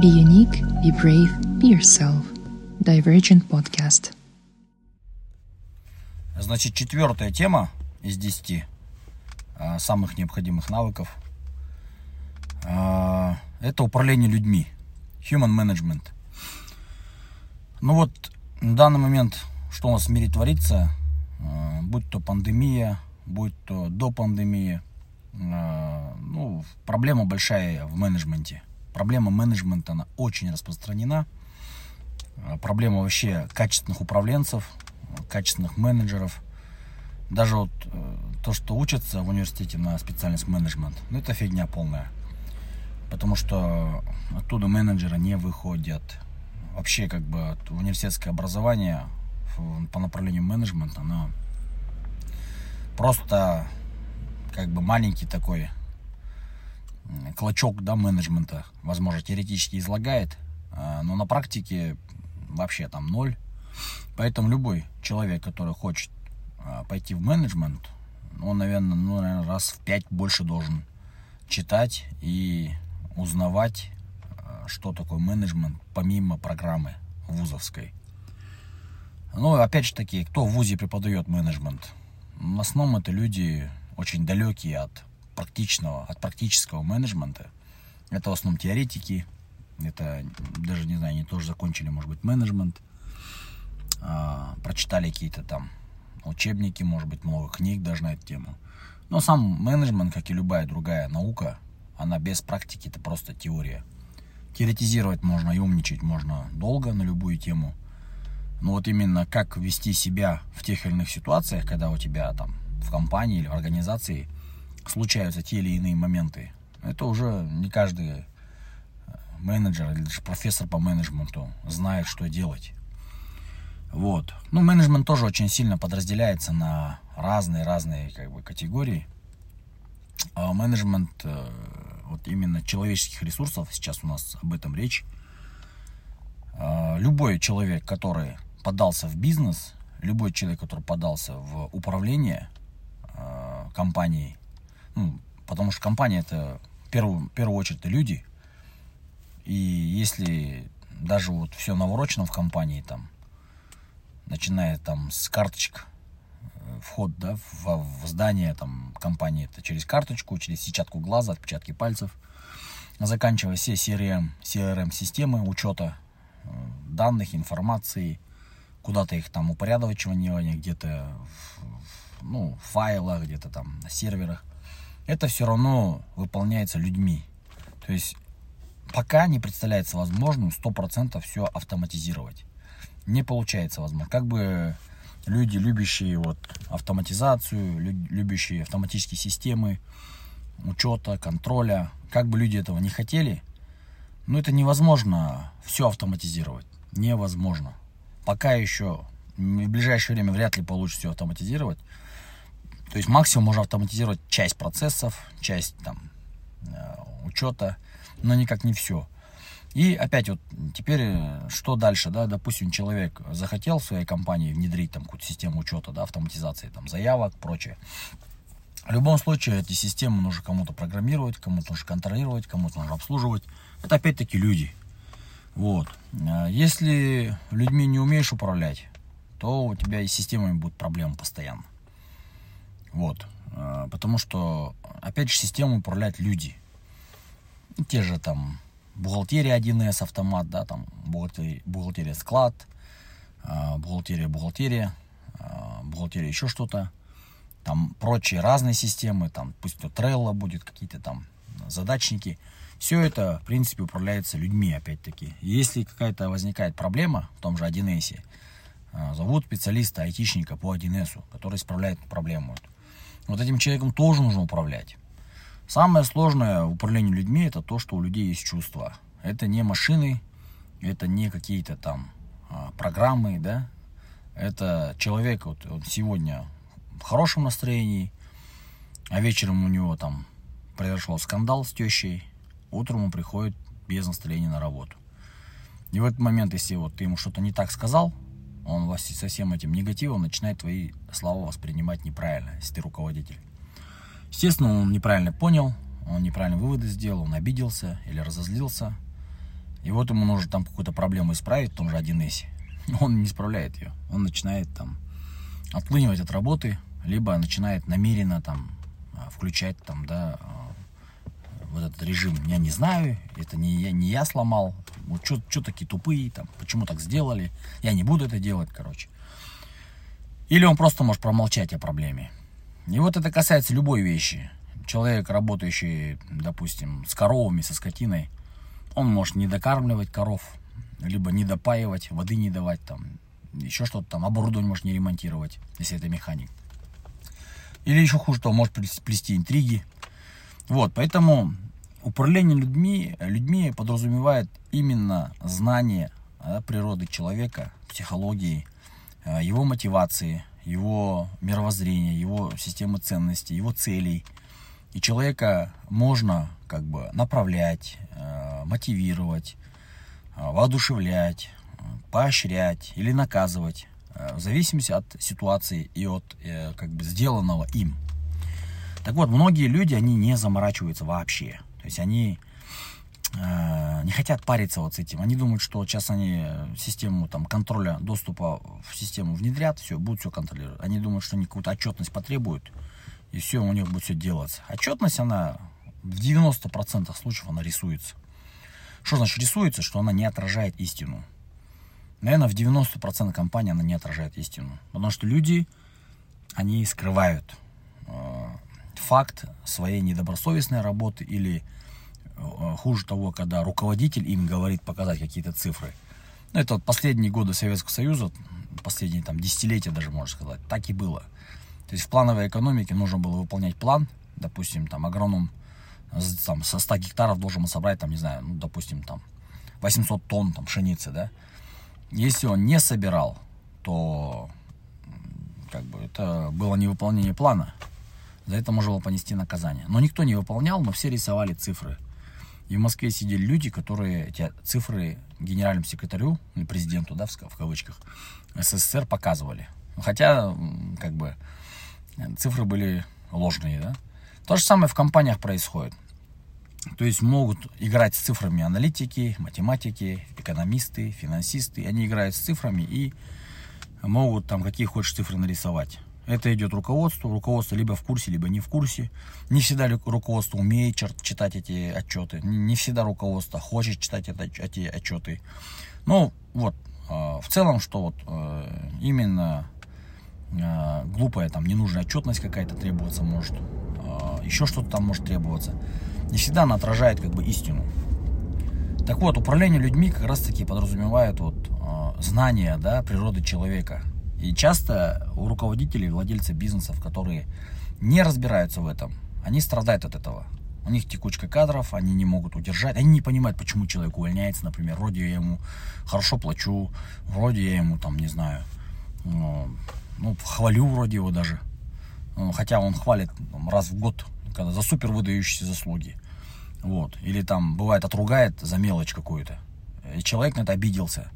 Be unique, be brave, be yourself. Divergent Podcast. Значит, четвертая тема из десяти а, самых необходимых навыков а, это управление людьми. Human management. Ну вот, в данный момент, что у нас в мире творится, а, будь то пандемия, будь то до пандемии, ну, проблема большая в менеджменте. Проблема менеджмента, она очень распространена. А, проблема вообще качественных управленцев, качественных менеджеров. Даже вот э, то, что учатся в университете на специальность менеджмент, ну это фигня полная. Потому что оттуда менеджеры не выходят. Вообще, как бы, университетское образование по направлению менеджмента, оно просто как бы маленький такой клочок да, менеджмента, возможно, теоретически излагает, а, но на практике вообще там ноль. Поэтому любой человек, который хочет а, пойти в менеджмент, он, наверное, ну, наверное, раз в пять больше должен читать и узнавать, а, что такое менеджмент, помимо программы вузовской. Ну, опять же таки, кто в ВУЗе преподает менеджмент? В основном это люди очень далекие от практичного, от практического менеджмента. Это в основном теоретики, это даже, не знаю, они тоже закончили, может быть, менеджмент, а, прочитали какие-то там учебники, может быть, много книг даже на эту тему. Но сам менеджмент, как и любая другая наука, она без практики, это просто теория. Теоретизировать можно и умничать можно долго на любую тему. Но вот именно как вести себя в тех или иных ситуациях, когда у тебя там в компании или в организации случаются те или иные моменты, это уже не каждый э, менеджер или даже профессор по менеджменту знает, что делать. Вот. Ну, менеджмент тоже очень сильно подразделяется на разные-разные как бы, категории. А менеджмент э, вот именно человеческих ресурсов, сейчас у нас об этом речь. А, любой человек, который подался в бизнес, любой человек, который подался в управление э, компанией, ну, потому что компания это в первую, в первую очередь люди, и если даже вот все наворочено в компании, там, начиная там с карточек, э, вход да, в, в здание там, компании, это через карточку, через сетчатку глаза, отпечатки пальцев, заканчивая все CRM, CRM-системы учета э, данных, информации, куда-то их там упорядочивание, где-то в, ну, в файлах, где-то там на серверах. Это все равно выполняется людьми. То есть пока не представляется возможным 100% все автоматизировать. Не получается возможно. Как бы люди, любящие вот автоматизацию, любящие автоматические системы учета, контроля, как бы люди этого не хотели, но это невозможно все автоматизировать. Невозможно пока еще в ближайшее время вряд ли получится все автоматизировать. То есть максимум можно автоматизировать часть процессов, часть там э, учета, но никак не все. И опять вот теперь э, что дальше, да, допустим, человек захотел в своей компании внедрить там какую-то систему учета, да, автоматизации там заявок, прочее. В любом случае эти системы нужно кому-то программировать, кому-то нужно контролировать, кому-то нужно обслуживать. Это опять-таки люди. Вот. А если людьми не умеешь управлять, то у тебя и с системами будут проблемы постоянно. Вот. А, потому что, опять же, систему управляют люди. Те же там бухгалтерия 1С автомат, да, там бухгалтерия, бухгалтерия склад, а, бухгалтерия бухгалтерия, бухгалтерия еще что-то. Там прочие разные системы, там пусть то Trello будет, какие-то там задачники – все это, в принципе, управляется людьми, опять-таки. Если какая-то возникает проблема в том же 1С, а, зовут специалиста, айтишника по 1С, который исправляет проблему. Вот этим человеком тоже нужно управлять. Самое сложное в управлении людьми это то, что у людей есть чувства. Это не машины, это не какие-то там а, программы, да. Это человек, вот он сегодня в хорошем настроении, а вечером у него там произошел скандал с тещей, утром он приходит без настроения на работу. И в этот момент, если вот ты ему что-то не так сказал, он вас со всем этим негативом начинает твои слова воспринимать неправильно, если ты руководитель. Естественно, он неправильно понял, он неправильно выводы сделал, он обиделся или разозлился. И вот ему нужно там какую-то проблему исправить в том же 1С. Он не справляет ее. Он начинает там отлынивать от работы, либо начинает намеренно там а, включать там, да, а, вот этот режим. Я не знаю, это не я, не я сломал. Вот что такие тупые, там, почему так сделали. Я не буду это делать, короче. Или он просто может промолчать о проблеме. И вот это касается любой вещи. Человек, работающий, допустим, с коровами, со скотиной, он может не докармливать коров, либо не допаивать, воды не давать, там, еще что-то там, оборудование может не ремонтировать, если это механик. Или еще хуже того, может плести интриги. Вот, поэтому управление людьми, людьми подразумевает именно знание да, природы человека, психологии, э, его мотивации, его мировоззрения, его системы ценностей, его целей. И человека можно как бы направлять, э, мотивировать, э, воодушевлять, поощрять или наказывать в зависимости от ситуации и от как бы сделанного им. Так вот, многие люди, они не заморачиваются вообще. То есть они э, не хотят париться вот с этим. Они думают, что сейчас они систему там, контроля доступа в систему внедрят, все, будут все контролировать. Они думают, что они какую-то отчетность потребуют, и все, у них будет все делаться. Отчетность, она в 90% случаев она рисуется. Что значит рисуется? Что она не отражает истину. Наверное, в 90% компаний она не отражает истину. Потому что люди, они скрывают э, факт своей недобросовестной работы или э, хуже того, когда руководитель им говорит показать какие-то цифры. Ну, это вот последние годы Советского Союза, последние там десятилетия даже, можно сказать, так и было. То есть в плановой экономике нужно было выполнять план, допустим, там агроном там, со 100 гектаров должен собрать, там, не знаю, ну, допустим, там 800 тонн там, пшеницы, да. Если он не собирал, то как бы это было невыполнение плана. За это можно было понести наказание. Но никто не выполнял, но все рисовали цифры. И в Москве сидели люди, которые эти цифры генеральному секретарю, или президенту, да, в кавычках, СССР показывали. Хотя, как бы, цифры были ложные, да. То же самое в компаниях происходит. То есть могут играть с цифрами аналитики, математики, экономисты, финансисты. Они играют с цифрами и могут там какие хочешь цифры нарисовать. Это идет руководству. Руководство либо в курсе, либо не в курсе. Не всегда руководство умеет читать эти отчеты. Не всегда руководство хочет читать эти отчеты. Ну, вот, а, в целом, что вот э, именно а, глупая, там, ненужная отчетность какая-то требуется может. А, Еще что-то там может требоваться. Не всегда она отражает как бы истину. Так вот, управление людьми как раз таки подразумевает вот знание, да, природы человека – и часто у руководителей, владельцев бизнесов, которые не разбираются в этом, они страдают от этого. У них текучка кадров, они не могут удержать, они не понимают, почему человек увольняется, например, вроде я ему хорошо плачу, вроде я ему там, не знаю, ну, ну хвалю вроде его даже, ну, хотя он хвалит там, раз в год, когда за супер выдающиеся заслуги, вот, или там бывает отругает за мелочь какую-то, и человек на это обиделся,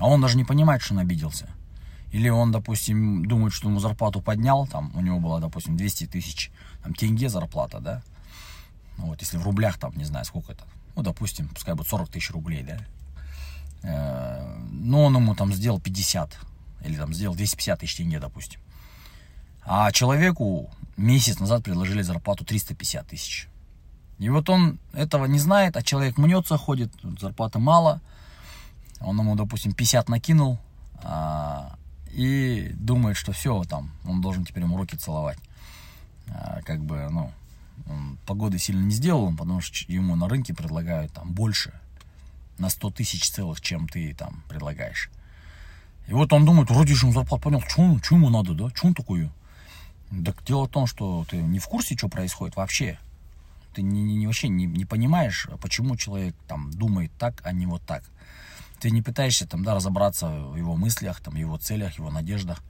а он даже не понимает, что он обиделся, или он, допустим, думает, что ему зарплату поднял, там у него было, допустим, 200 тысяч там, тенге зарплата, да, ну, вот если в рублях, там, не знаю, сколько это, ну, допустим, пускай будет 40 тысяч рублей, да, э, но он ему там сделал 50, или там сделал 250 тысяч тенге, допустим. А человеку месяц назад предложили зарплату 350 тысяч. И вот он этого не знает, а человек мнется, ходит, зарплаты мало, он ему, допустим, 50 накинул, а, и думает, что все, там, он должен теперь ему руки целовать. А, как бы, ну, погоды сильно не сделал, потому что ему на рынке предлагают там больше, на 100 тысяч целых, чем ты там предлагаешь. И вот он думает, вроде же ему зарплату понял, что ему надо, да, что он такое? Так дело в том, что ты не в курсе, что происходит вообще. Ты не, не, вообще не, не понимаешь, почему человек там думает так, а не вот так. Ты не пытаешься там, да, разобраться в его мыслях, там, его целях, его надеждах.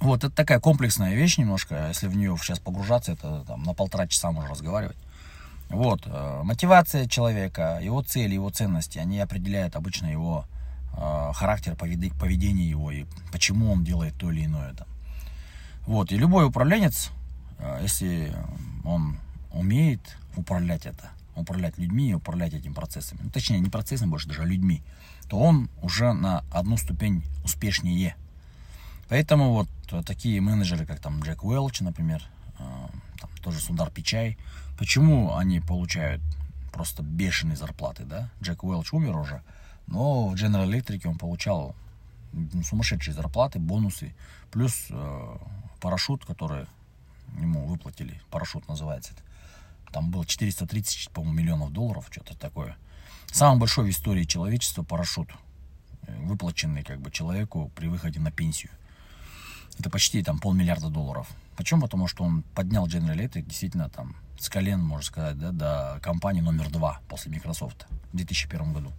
Вот, это такая комплексная вещь немножко, если в нее сейчас погружаться, это там, на полтора часа можно разговаривать. Вот, э, мотивация человека, его цели, его ценности, они определяют обычно его э, характер, поведение его и почему он делает то или иное. Там. Вот, и любой управленец, э, если он умеет управлять это, управлять людьми, управлять этим процессами, ну, точнее, не процессом больше, даже а людьми, то он уже на одну ступень успешнее. Поэтому вот такие менеджеры, как там Джек Уэлч, например, э, там, тоже Сундар Пичай, почему они получают просто бешеные зарплаты, да? Джек Уэлч умер уже, но в General Electric он получал сумасшедшие зарплаты, бонусы, плюс э, парашют, который ему выплатили, парашют называется это. Там было 430, по-моему, миллионов долларов, что-то такое. Самый большой в истории человечества парашют, э, выплаченный как бы человеку при выходе на пенсию. Это почти там полмиллиарда долларов. Почему? Потому что он поднял General Electric действительно там с колен, можно сказать, да, до компании номер два после Microsoft в 2001 году.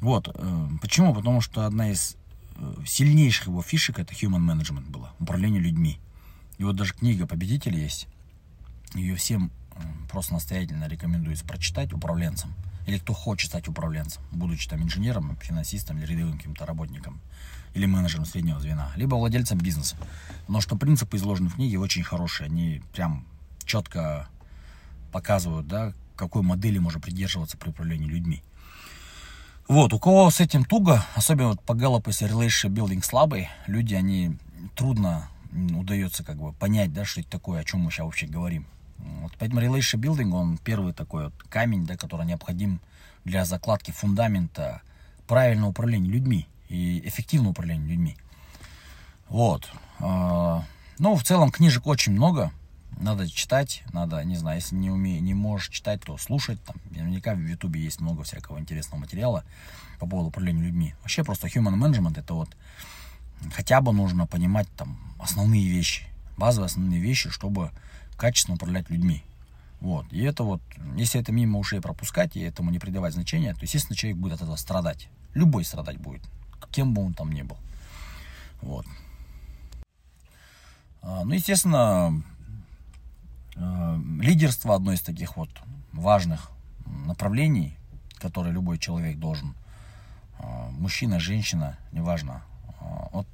Вот. Э, почему? Потому что одна из э, сильнейших его фишек это human management было, управление людьми. И вот даже книга «Победитель» есть. Ее всем просто настоятельно рекомендуется прочитать управленцам. Или кто хочет стать управленцем, будучи там инженером, финансистом или рядовым каким-то работником или менеджером среднего звена, либо владельцем бизнеса. Но что принципы изложены в книге очень хорошие, они прям четко показывают, да, какой модели можно придерживаться при управлении людьми. Вот, у кого с этим туго, особенно вот по Gallup, если relationship building слабый, люди, они трудно удается как бы понять, да, что это такое, о чем мы сейчас вообще говорим. Вот, поэтому relationship building, он первый такой вот камень, да, который необходим для закладки фундамента правильного управления людьми и эффективного управления людьми. Вот. А, ну, в целом книжек очень много. Надо читать, надо, не знаю, если не, уме, не можешь читать, то слушать. Там, наверняка в Ютубе есть много всякого интересного материала по поводу управления людьми. Вообще просто human management это вот хотя бы нужно понимать там основные вещи, базовые основные вещи, чтобы качественно управлять людьми. Вот. И это вот, если это мимо ушей пропускать и этому не придавать значения, то, естественно, человек будет от этого страдать. Любой страдать будет, кем бы он там ни был. Вот. А, ну, естественно, а, лидерство одно из таких вот важных направлений, которые любой человек должен, а, мужчина, женщина, неважно, вот э,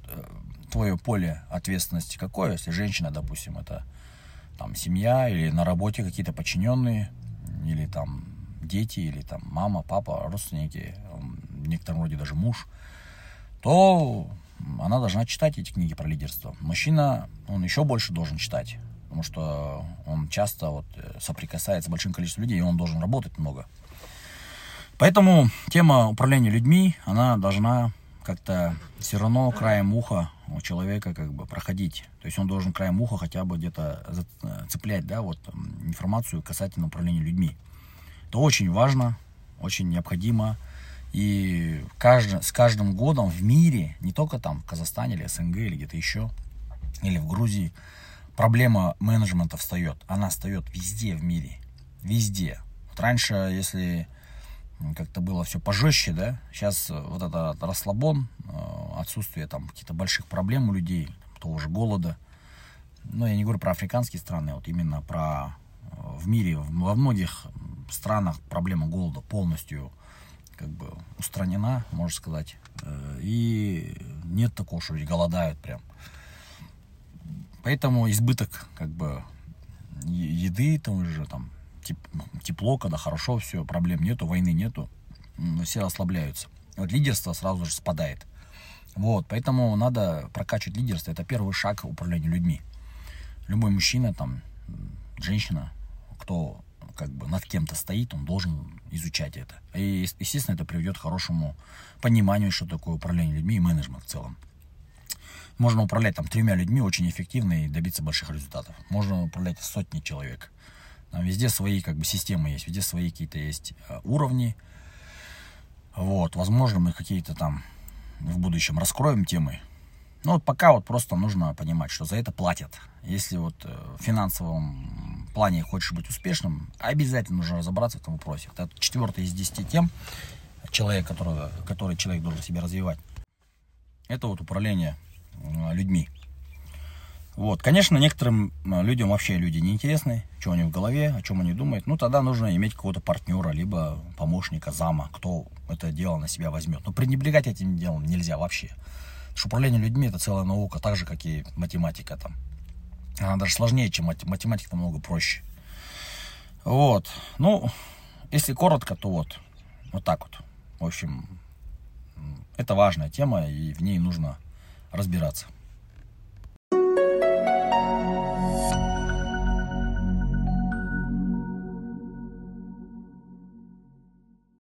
твое поле ответственности какое, если женщина, допустим, это там семья или на работе какие-то подчиненные, или там дети, или там мама, папа, родственники, в некотором роде даже муж, то она должна читать эти книги про лидерство. Мужчина, он еще больше должен читать, потому что он часто вот э, соприкасается с большим количеством людей, и он должен работать много. Поэтому тема управления людьми, она должна как-то все равно краем уха у человека как бы проходить. То есть он должен краем уха хотя бы где-то цеплять, да, вот информацию касательно управления людьми. Это очень важно, очень необходимо. И каждый, с каждым годом в мире, не только там в Казахстане или СНГ или где-то еще, или в Грузии, проблема менеджмента встает. Она встает везде в мире. Везде. Вот раньше, если как-то было все пожестче, да. Сейчас э, вот это расслабон, э, отсутствие там каких-то больших проблем у людей, того же голода. Но я не говорю про африканские страны, вот именно про э, в мире, во многих странах проблема голода полностью как бы устранена, можно сказать. И нет такого, что голодают прям. Поэтому избыток как бы еды, там уже там тепло, когда хорошо все, проблем нету, войны нету, все расслабляются. Вот лидерство сразу же спадает. Вот, поэтому надо прокачивать лидерство. Это первый шаг к управлению людьми. Любой мужчина, там, женщина, кто как бы над кем-то стоит, он должен изучать это. И, естественно, это приведет к хорошему пониманию, что такое управление людьми и менеджмент в целом. Можно управлять там тремя людьми очень эффективно и добиться больших результатов. Можно управлять сотней человек. Там везде свои как бы системы есть, везде свои какие-то есть э, уровни. Вот, возможно, мы какие-то там в будущем раскроем темы. Но вот пока вот просто нужно понимать, что за это платят. Если вот э, в финансовом плане хочешь быть успешным, обязательно нужно разобраться в этом вопросе. Это четвертая из десяти тем, человек, который, который человек должен себе развивать. Это вот управление э, людьми. Вот, конечно, некоторым э, людям вообще люди неинтересны, что у них в голове, о чем они думают. Ну, тогда нужно иметь какого-то партнера, либо помощника, зама, кто это дело на себя возьмет. Но пренебрегать этим делом нельзя вообще. Потому что управление людьми это целая наука, так же, как и математика там. Она даже сложнее, чем математика, намного проще. Вот. Ну, если коротко, то вот, вот так вот. В общем, это важная тема, и в ней нужно разбираться.